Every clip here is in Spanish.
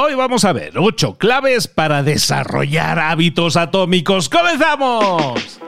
Hoy vamos a ver 8 claves para desarrollar hábitos atómicos. ¡Comenzamos!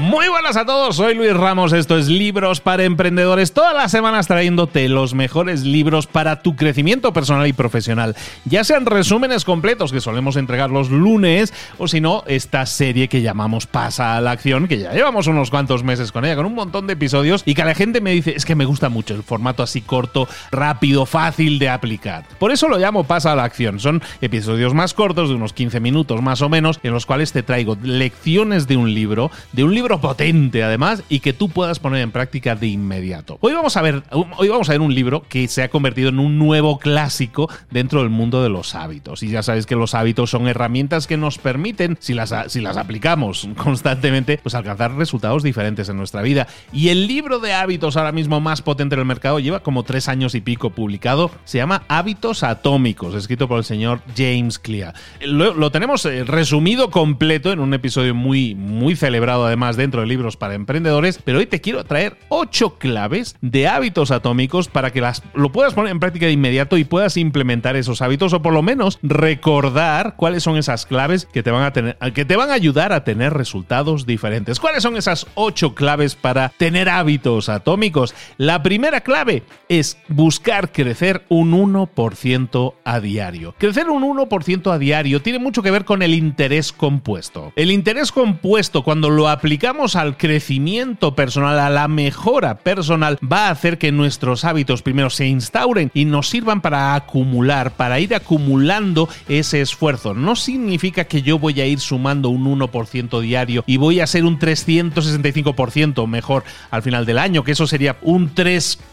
Muy buenas a todos, soy Luis Ramos, esto es Libros para Emprendedores, todas las semanas trayéndote los mejores libros para tu crecimiento personal y profesional, ya sean resúmenes completos que solemos entregar los lunes o si no, esta serie que llamamos Pasa a la Acción, que ya llevamos unos cuantos meses con ella, con un montón de episodios y que la gente me dice, es que me gusta mucho el formato así corto, rápido, fácil de aplicar. Por eso lo llamo Pasa a la Acción, son episodios más cortos, de unos 15 minutos más o menos, en los cuales te traigo lecciones de un libro, de un libro potente además y que tú puedas poner en práctica de inmediato. Hoy vamos a ver, hoy vamos a ver un libro que se ha convertido en un nuevo clásico dentro del mundo de los hábitos. Y ya sabéis que los hábitos son herramientas que nos permiten, si las, si las aplicamos constantemente, pues alcanzar resultados diferentes en nuestra vida. Y el libro de hábitos ahora mismo más potente en el mercado lleva como tres años y pico publicado. Se llama Hábitos Atómicos, escrito por el señor James Clear. Lo, lo tenemos eh, resumido completo en un episodio muy, muy celebrado además dentro de libros para emprendedores, pero hoy te quiero traer ocho claves de hábitos atómicos para que las, lo puedas poner en práctica de inmediato y puedas implementar esos hábitos o por lo menos recordar cuáles son esas claves que te van a tener, que te van a ayudar a tener resultados diferentes. ¿Cuáles son esas ocho claves para tener hábitos atómicos? La primera clave es buscar crecer un 1% a diario. Crecer un 1% a diario tiene mucho que ver con el interés compuesto. El interés compuesto cuando lo aplicamos al crecimiento personal, a la mejora personal, va a hacer que nuestros hábitos primero se instauren y nos sirvan para acumular, para ir acumulando ese esfuerzo. No significa que yo voy a ir sumando un 1% diario y voy a ser un 365% mejor al final del año, que eso sería un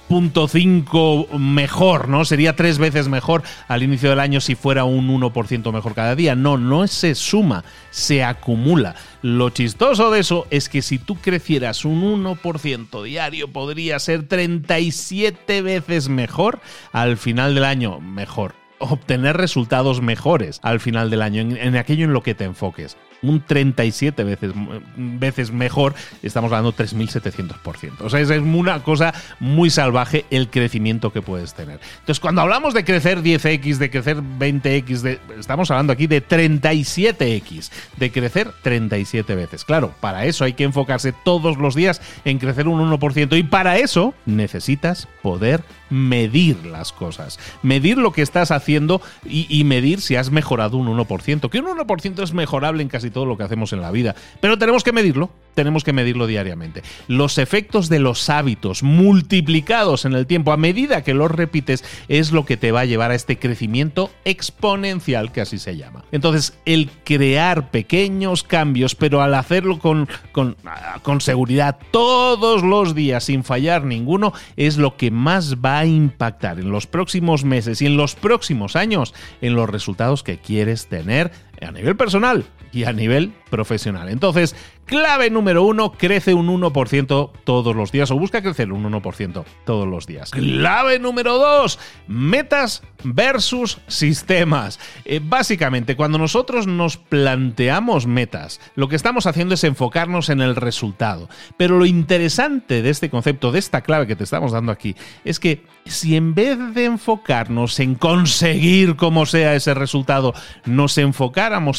3.5 mejor, ¿no? Sería tres veces mejor al inicio del año si fuera un 1% mejor cada día. No, no se suma, se acumula. Lo chistoso de eso es que si tú crecieras un 1% diario, podría ser 37 veces mejor al final del año. Mejor obtener resultados mejores al final del año, en, aquello en lo que te enfoques un 37 veces, veces mejor, estamos hablando 3.700%. O sea, es una cosa muy salvaje el crecimiento que puedes tener. Entonces, cuando hablamos de crecer 10x, de crecer 20x, de, estamos hablando aquí de 37x, de crecer 37 veces. Claro, para eso hay que enfocarse todos los días en crecer un 1% y para eso necesitas poder medir las cosas, medir lo que estás haciendo y, medir si has mejorado un 1%, que un 1% es mejorable en casi todo lo que hacemos en la vida. Pero tenemos que medirlo, tenemos que medirlo diariamente. Los efectos de los hábitos multiplicados en el tiempo a medida que los repites es lo que te va a llevar a este crecimiento exponencial, que así se llama. Entonces, el crear pequeños cambios, pero al hacerlo con, con, con seguridad todos los días sin fallar ninguno, es lo que más va a impactar en los próximos meses y en los próximos años en los resultados que quieres tener a nivel personal y a nivel profesional. Entonces, clave número uno, crece un 1% todos los días o busca crecer un 1% todos los días. Clave número dos, metas versus sistemas. Eh, básicamente, cuando nosotros nos planteamos metas, lo que estamos haciendo es enfocarnos en el resultado. Pero lo interesante de este concepto, de esta clave que te estamos dando aquí, es que si en vez de enfocarnos en conseguir como sea ese resultado, nos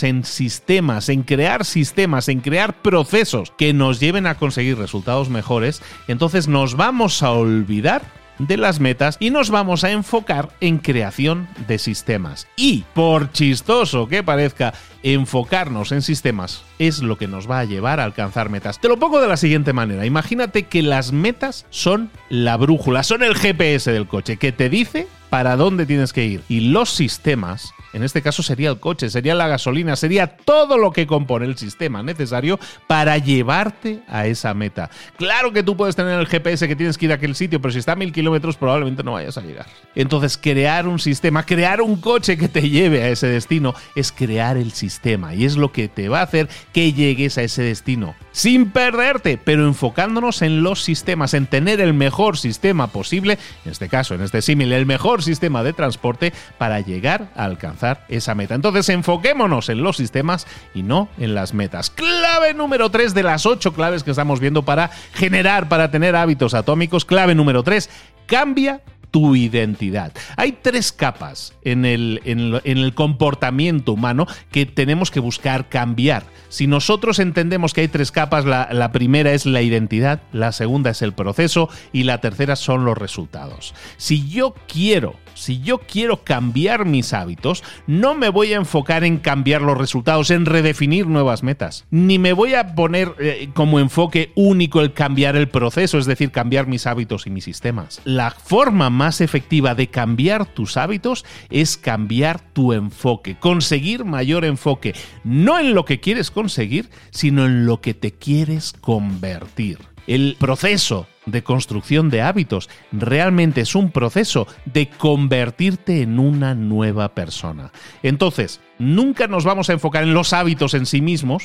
en sistemas, en crear sistemas, en crear procesos que nos lleven a conseguir resultados mejores, entonces nos vamos a olvidar de las metas y nos vamos a enfocar en creación de sistemas. Y, por chistoso que parezca, enfocarnos en sistemas es lo que nos va a llevar a alcanzar metas. Te lo pongo de la siguiente manera. Imagínate que las metas son la brújula, son el GPS del coche que te dice para dónde tienes que ir. Y los sistemas en este caso sería el coche, sería la gasolina, sería todo lo que compone el sistema necesario para llevarte a esa meta. Claro que tú puedes tener el GPS que tienes que ir a aquel sitio, pero si está a mil kilómetros probablemente no vayas a llegar. Entonces, crear un sistema, crear un coche que te lleve a ese destino, es crear el sistema y es lo que te va a hacer que llegues a ese destino. Sin perderte, pero enfocándonos en los sistemas, en tener el mejor sistema posible, en este caso, en este símil, el mejor sistema de transporte para llegar a alcanzar esa meta. Entonces enfoquémonos en los sistemas y no en las metas. Clave número 3 de las 8 claves que estamos viendo para generar, para tener hábitos atómicos. Clave número 3, cambia tu identidad. Hay tres capas en el, en, el comportamiento humano que tenemos que buscar cambiar. Si nosotros entendemos que hay tres capas, la, la primera es la identidad, la segunda es el proceso y la tercera son los resultados. Si yo quiero si yo quiero cambiar mis hábitos, no me voy a enfocar en cambiar los resultados, en redefinir nuevas metas, ni me voy a poner eh, como enfoque único el cambiar el proceso, es decir, cambiar mis hábitos y mis sistemas. La forma más efectiva de cambiar tus hábitos es cambiar tu enfoque, conseguir mayor enfoque, no en lo que quieres conseguir, sino en lo que te quieres convertir. El proceso de construcción de hábitos, realmente es un proceso de convertirte en una nueva persona. Entonces, nunca nos vamos a enfocar en los hábitos en sí mismos,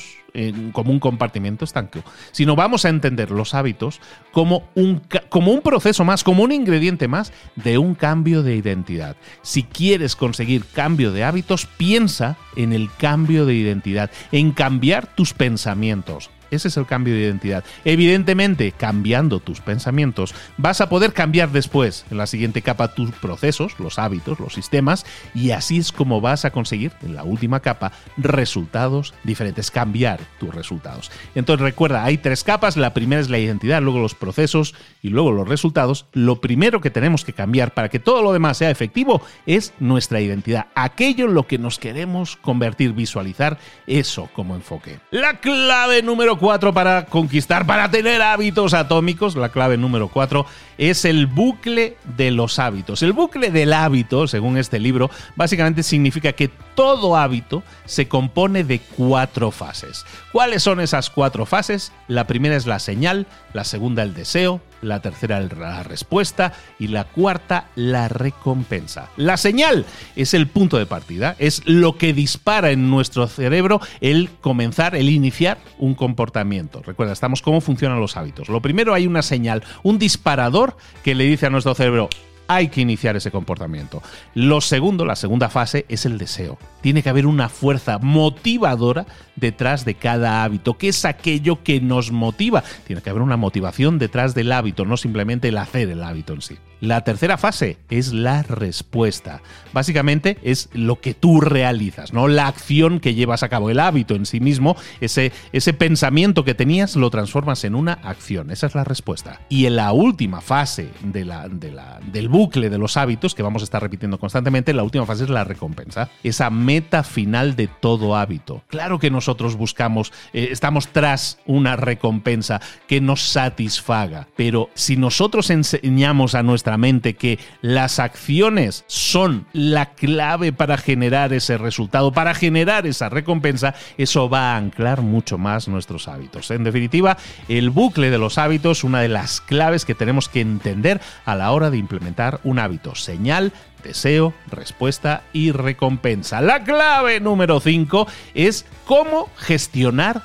como un compartimiento estanco, sino vamos a entender los hábitos como un, como un proceso más, como un ingrediente más de un cambio de identidad. Si quieres conseguir cambio de hábitos, piensa en el cambio de identidad, en cambiar tus pensamientos ese es el cambio de identidad. Evidentemente, cambiando tus pensamientos, vas a poder cambiar después, en la siguiente capa, tus procesos, los hábitos, los sistemas, y así es como vas a conseguir, en la última capa, resultados diferentes, cambiar tus resultados. Entonces recuerda, hay tres capas, la primera es la identidad, luego los procesos y luego los resultados. Lo primero que tenemos que cambiar para que todo lo demás sea efectivo es nuestra identidad, aquello en lo que nos queremos convertir, visualizar eso como enfoque. La clave número 4 para conquistar, para tener hábitos atómicos, la clave número 4 es el bucle de los hábitos. El bucle del hábito, según este libro, básicamente significa que todo hábito se compone de cuatro fases. ¿Cuáles son esas cuatro fases? La primera es la señal, la segunda el deseo, la tercera la respuesta y la cuarta la recompensa. La señal es el punto de partida, es lo que dispara en nuestro cerebro el comenzar, el iniciar un comportamiento. Recuerda, estamos cómo funcionan los hábitos. Lo primero hay una señal, un disparador que le dice a nuestro cerebro, hay que iniciar ese comportamiento. Lo segundo, la segunda fase, es el deseo. Tiene que haber una fuerza motivadora detrás de cada hábito. ¿Qué es aquello que nos motiva? Tiene que haber una motivación detrás del hábito, no simplemente el hacer el hábito en sí. La tercera fase es la respuesta. Básicamente es lo que tú realizas, ¿no? La acción que llevas a cabo, el hábito en sí mismo, ese, ese pensamiento que tenías lo transformas en una acción. Esa es la respuesta. Y en la última fase de la, del bucle de los hábitos, que vamos a estar repitiendo constantemente, la última fase es la recompensa. Esa meta final de todo hábito. Claro que nosotros buscamos, eh, estamos tras una recompensa que nos satisfaga, pero si nosotros enseñamos a nuestra mente que las acciones son la clave para generar ese resultado, para generar esa recompensa, eso va a anclar mucho más nuestros hábitos. En definitiva, el bucle de los hábitos, una de las claves que tenemos que entender a la hora de implementar un hábito. Señal, deseo, respuesta y recompensa. La clave número 5 es cómo gestionar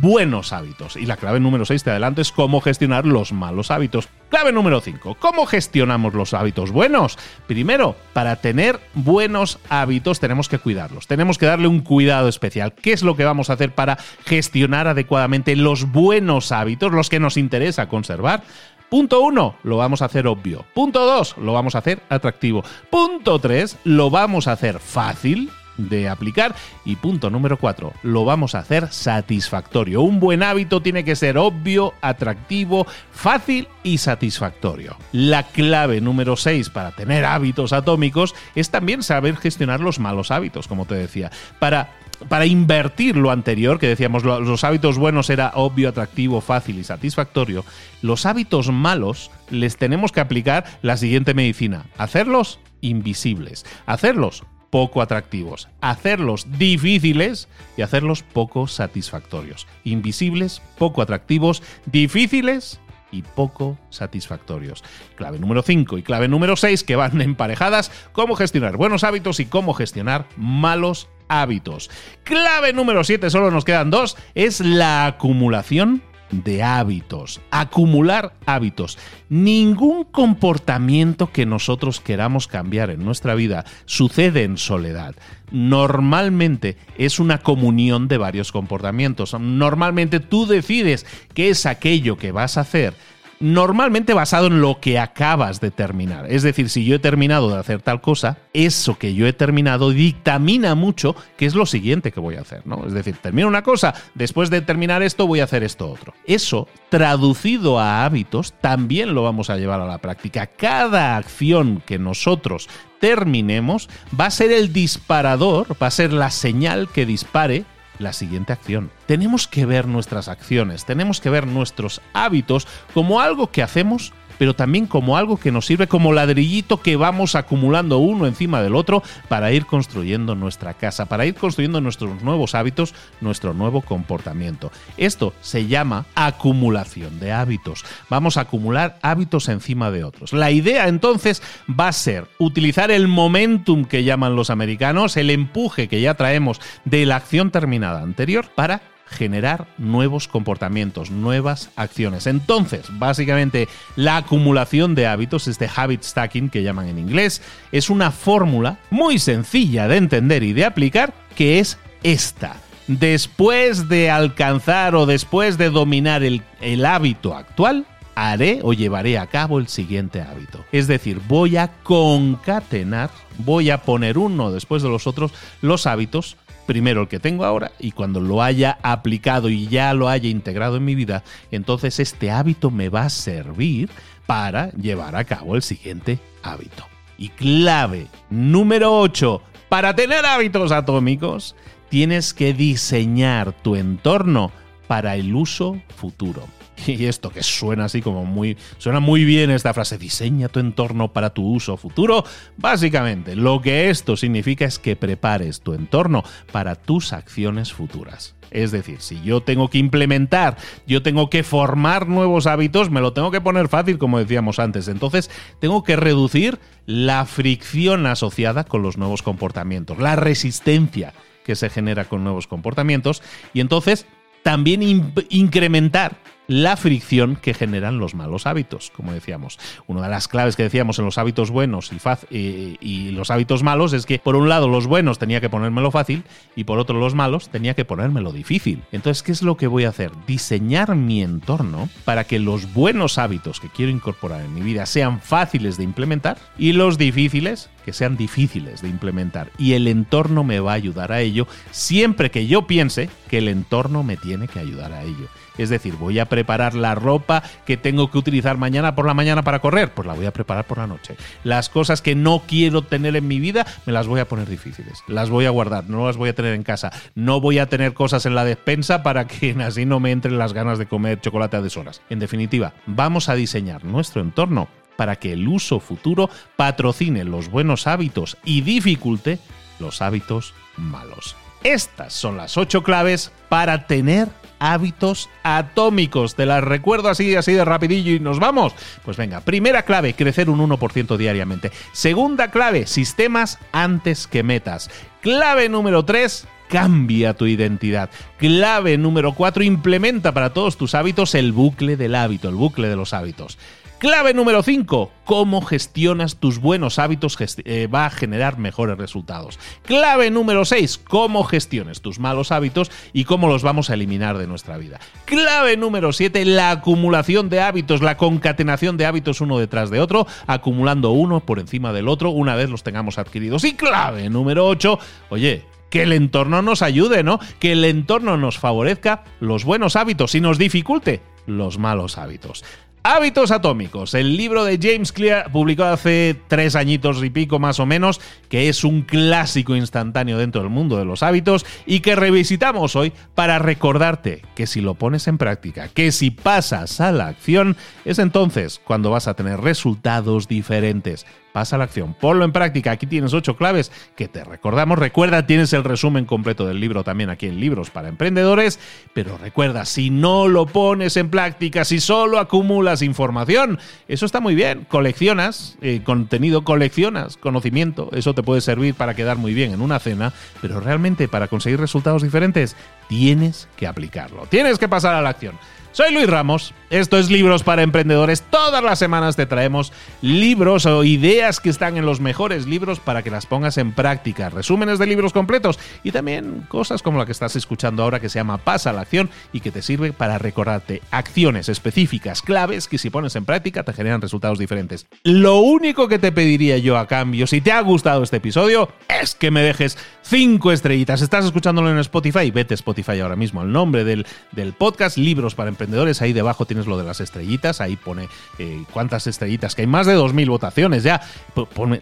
buenos hábitos. Y la clave número 6, te adelanto, es cómo gestionar los malos hábitos. Clave número 5, ¿cómo gestionamos los hábitos buenos? Primero, para tener buenos hábitos tenemos que cuidarlos, tenemos que darle un cuidado especial. ¿Qué es lo que vamos a hacer para gestionar adecuadamente los buenos hábitos, los que nos interesa conservar? Punto 1, lo vamos a hacer obvio. Punto 2, lo vamos a hacer atractivo. Punto 3, lo vamos a hacer fácil de aplicar. Y punto número 4, lo vamos a hacer satisfactorio. Un buen hábito tiene que ser obvio, atractivo, fácil y satisfactorio. La clave número 6 para tener hábitos atómicos es también saber gestionar los malos hábitos, como te decía. Para para invertir lo anterior, que decíamos los hábitos buenos era obvio, atractivo, fácil y satisfactorio, los hábitos malos les tenemos que aplicar la siguiente medicina. Hacerlos invisibles, hacerlos poco atractivos, hacerlos difíciles y hacerlos poco satisfactorios. Invisibles, poco atractivos, difíciles y poco satisfactorios. Clave número 5 y clave número 6 que van emparejadas, cómo gestionar buenos hábitos y cómo gestionar malos hábitos. Clave número 7, solo nos quedan dos, es la acumulación de hábitos, acumular hábitos. Ningún comportamiento que nosotros queramos cambiar en nuestra vida sucede en soledad. Normalmente es una comunión de varios comportamientos. Normalmente tú decides qué es aquello que vas a hacer normalmente basado en lo que acabas de terminar. Es decir, si yo he terminado de hacer tal cosa, eso que yo he terminado dictamina mucho qué es lo siguiente que voy a hacer, ¿no? Es decir, termino una cosa, después de terminar esto voy a hacer esto otro. Eso, traducido a hábitos, también lo vamos a llevar a la práctica. Cada acción que nosotros terminemos va a ser el disparador, va a ser la señal que dispare la siguiente acción. Tenemos que ver nuestras acciones, tenemos que ver nuestros hábitos como algo que hacemos pero también como algo que nos sirve como ladrillito que vamos acumulando uno encima del otro para ir construyendo nuestra casa, para ir construyendo nuestros nuevos hábitos, nuestro nuevo comportamiento. Esto se llama acumulación de hábitos. Vamos a acumular hábitos encima de otros. La idea entonces va a ser utilizar el momentum que llaman los americanos, el empuje que ya traemos de la acción terminada anterior para generar nuevos comportamientos, nuevas acciones. Entonces, básicamente, la acumulación de hábitos, este habit stacking que llaman en inglés, es una fórmula muy sencilla de entender y de aplicar que es esta. Después de alcanzar o después de dominar el, el hábito actual, haré o llevaré a cabo el siguiente hábito. Es decir, voy a concatenar, voy a poner uno después de los otros los hábitos primero el que tengo ahora y cuando lo haya aplicado y ya lo haya integrado en mi vida, entonces este hábito me va a servir para llevar a cabo el siguiente hábito. Y clave número 8, para tener hábitos atómicos, tienes que diseñar tu entorno para el uso futuro. Y esto que suena así como muy. Suena muy bien esta frase, diseña tu entorno para tu uso futuro. Básicamente, lo que esto significa es que prepares tu entorno para tus acciones futuras. Es decir, si yo tengo que implementar, yo tengo que formar nuevos hábitos, me lo tengo que poner fácil, como decíamos antes. Entonces, tengo que reducir la fricción asociada con los nuevos comportamientos, la resistencia que se genera con nuevos comportamientos. Y entonces, también incrementar la fricción que generan los malos hábitos, como decíamos. Una de las claves que decíamos en los hábitos buenos y, y, los hábitos malos es que, por un lado, los buenos tenía que ponérmelo fácil y por otro, los malos tenía que ponérmelo difícil. Entonces, ¿qué es lo que voy a hacer? Diseñar mi entorno para que los buenos hábitos que quiero incorporar en mi vida sean fáciles de implementar y los difíciles que sean difíciles de implementar. Y el entorno me va a ayudar a ello siempre que yo piense que el entorno me tiene que ayudar a ello. Es decir, voy a preparar la ropa que tengo que utilizar mañana por la mañana para correr, pues la voy a preparar por la noche. Las cosas que no quiero tener en mi vida, me las voy a poner difíciles. Las voy a guardar, no las voy a tener en casa. No voy a tener cosas en la despensa para que así no me entren las ganas de comer chocolate a deshoras. En definitiva, vamos a diseñar nuestro entorno para que el uso futuro patrocine los buenos hábitos y dificulte los hábitos malos. Estas son las ocho claves para tener hábitos atómicos. Te las recuerdo así, así de rapidillo y nos vamos. Pues venga, primera clave, crecer un 1% diariamente. Segunda clave, sistemas antes que metas. Clave número 3, cambia tu identidad. Clave número 4, implementa para todos tus hábitos el bucle del hábito, el bucle de los hábitos. Clave número 5. Cómo gestionas tus buenos hábitos eh, va a generar mejores resultados. Clave número 6. Cómo gestiones tus malos hábitos y cómo los vamos a eliminar de nuestra vida. Clave número 7. La acumulación de hábitos, la concatenación de hábitos uno detrás de otro, acumulando uno por encima del otro una vez los tengamos adquiridos. Y clave número 8. Oye, que el entorno nos ayude, ¿no? Que el entorno nos favorezca los buenos hábitos y nos dificulte los malos hábitos. Hábitos Atómicos, el libro de James Clear, publicado hace tres añitos y pico más o menos, que es un clásico instantáneo dentro del mundo de los hábitos y que revisitamos hoy para recordarte que si lo pones en práctica, que si pasas a la acción, es entonces cuando vas a tener resultados diferentes pasa a la acción, ponlo en práctica. Aquí tienes ocho claves que te recordamos. Recuerda, tienes el resumen completo del libro también aquí en Libros para Emprendedores. Pero recuerda, si no lo pones en práctica, si solo acumulas información, eso está muy bien. Coleccionas eh, contenido, coleccionas conocimiento. Eso te puede servir para quedar muy bien en una cena, pero realmente para conseguir resultados diferentes tienes que aplicarlo, tienes que pasar a la acción. Soy Luis Ramos, esto es Libros para Emprendedores. Todas las semanas te traemos libros o ideas que están en los mejores libros para que las pongas en práctica, resúmenes de libros completos y también cosas como la que estás escuchando ahora que se llama Pasa a la acción y que te sirve para recordarte acciones específicas, claves que si pones en práctica te generan resultados diferentes. Lo único que te pediría yo a cambio, si te ha gustado este episodio, es que me dejes cinco estrellitas. Estás escuchándolo en Spotify, vete a Spotify ahora mismo. El nombre del, del podcast, Libros para Emprendedores emprendedores. Ahí debajo tienes lo de las estrellitas. Ahí pone eh, cuántas estrellitas, que hay más de 2.000 votaciones ya.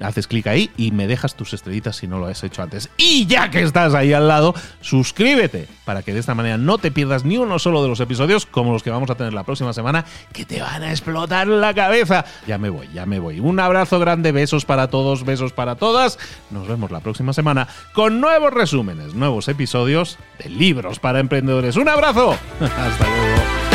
haces clic ahí y me dejas tus estrellitas si no lo has hecho antes. Y ya que estás ahí al lado, suscríbete para que de esta manera no te pierdas ni uno solo de los episodios como los que vamos a tener la próxima semana, que te van a explotar la cabeza. Ya me voy, ya me voy. Un abrazo grande, besos para todos, besos para todas. Nos vemos la próxima semana con nuevos resúmenes, nuevos episodios de libros para emprendedores. Un abrazo. Hasta luego.